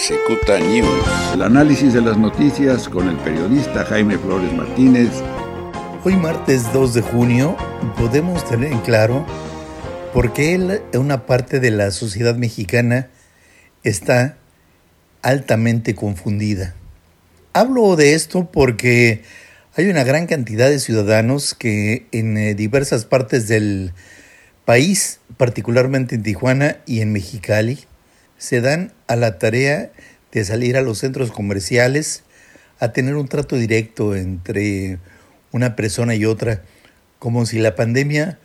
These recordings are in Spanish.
Cicuta News. El análisis de las noticias con el periodista Jaime Flores Martínez. Hoy martes 2 de junio podemos tener en claro por qué una parte de la sociedad mexicana está altamente confundida. Hablo de esto porque hay una gran cantidad de ciudadanos que en eh, diversas partes del país, particularmente en Tijuana y en Mexicali, se dan a la tarea de salir a los centros comerciales a tener un trato directo entre una persona y otra, como si la pandemia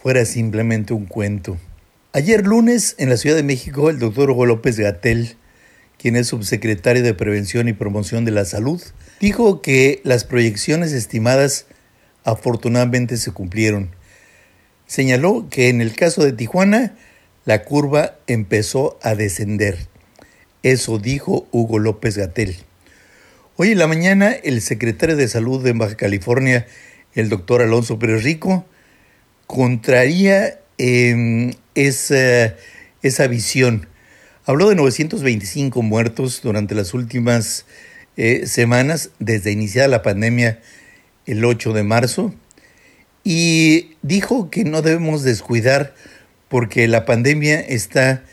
fuera simplemente un cuento. Ayer lunes, en la Ciudad de México, el doctor Hugo López Gatel, quien es subsecretario de Prevención y Promoción de la Salud, dijo que las proyecciones estimadas afortunadamente se cumplieron. Señaló que en el caso de Tijuana, la curva empezó a descender. Eso dijo Hugo López Gatel. Hoy en la mañana, el secretario de Salud de Baja California, el doctor Alonso Pérez Rico, contraría em, esa, esa visión. Habló de 925 muertos durante las últimas eh, semanas desde iniciada la pandemia el 8 de marzo y dijo que no debemos descuidar porque la pandemia está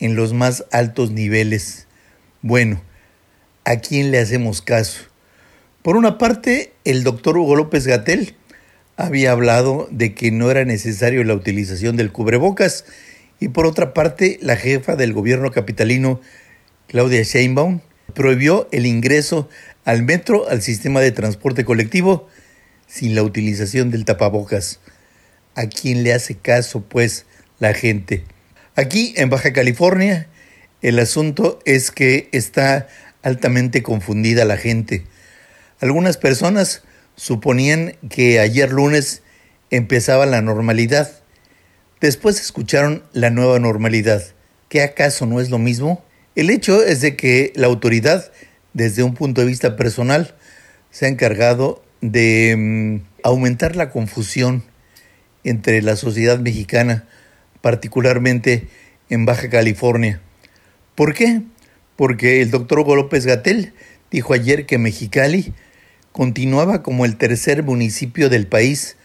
en los más altos niveles. Bueno, ¿a quién le hacemos caso? Por una parte, el doctor Hugo López Gatel había hablado de que no era necesario la utilización del cubrebocas y por otra parte, la jefa del gobierno capitalino, Claudia Sheinbaum, prohibió el ingreso al metro, al sistema de transporte colectivo, sin la utilización del tapabocas. ¿A quién le hace caso, pues, la gente. Aquí en Baja California el asunto es que está altamente confundida la gente. Algunas personas suponían que ayer lunes empezaba la normalidad. Después escucharon la nueva normalidad. ¿Qué acaso no es lo mismo? El hecho es de que la autoridad, desde un punto de vista personal, se ha encargado de mm, aumentar la confusión entre la sociedad mexicana particularmente en Baja California. ¿Por qué? Porque el doctor Hugo López Gatel dijo ayer que Mexicali continuaba como el tercer municipio del país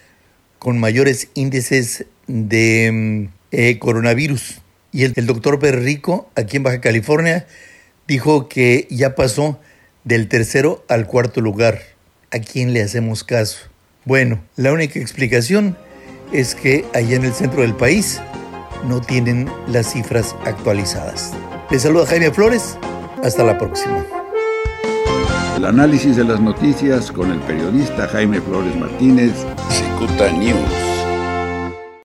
con mayores índices de mm, eh, coronavirus. Y el, el doctor Berrico, aquí en Baja California, dijo que ya pasó del tercero al cuarto lugar. ¿A quién le hacemos caso? Bueno, la única explicación es que allá en el centro del país no tienen las cifras actualizadas. Les saluda Jaime Flores. Hasta la próxima. El análisis de las noticias con el periodista Jaime Flores Martínez. Cicuta News.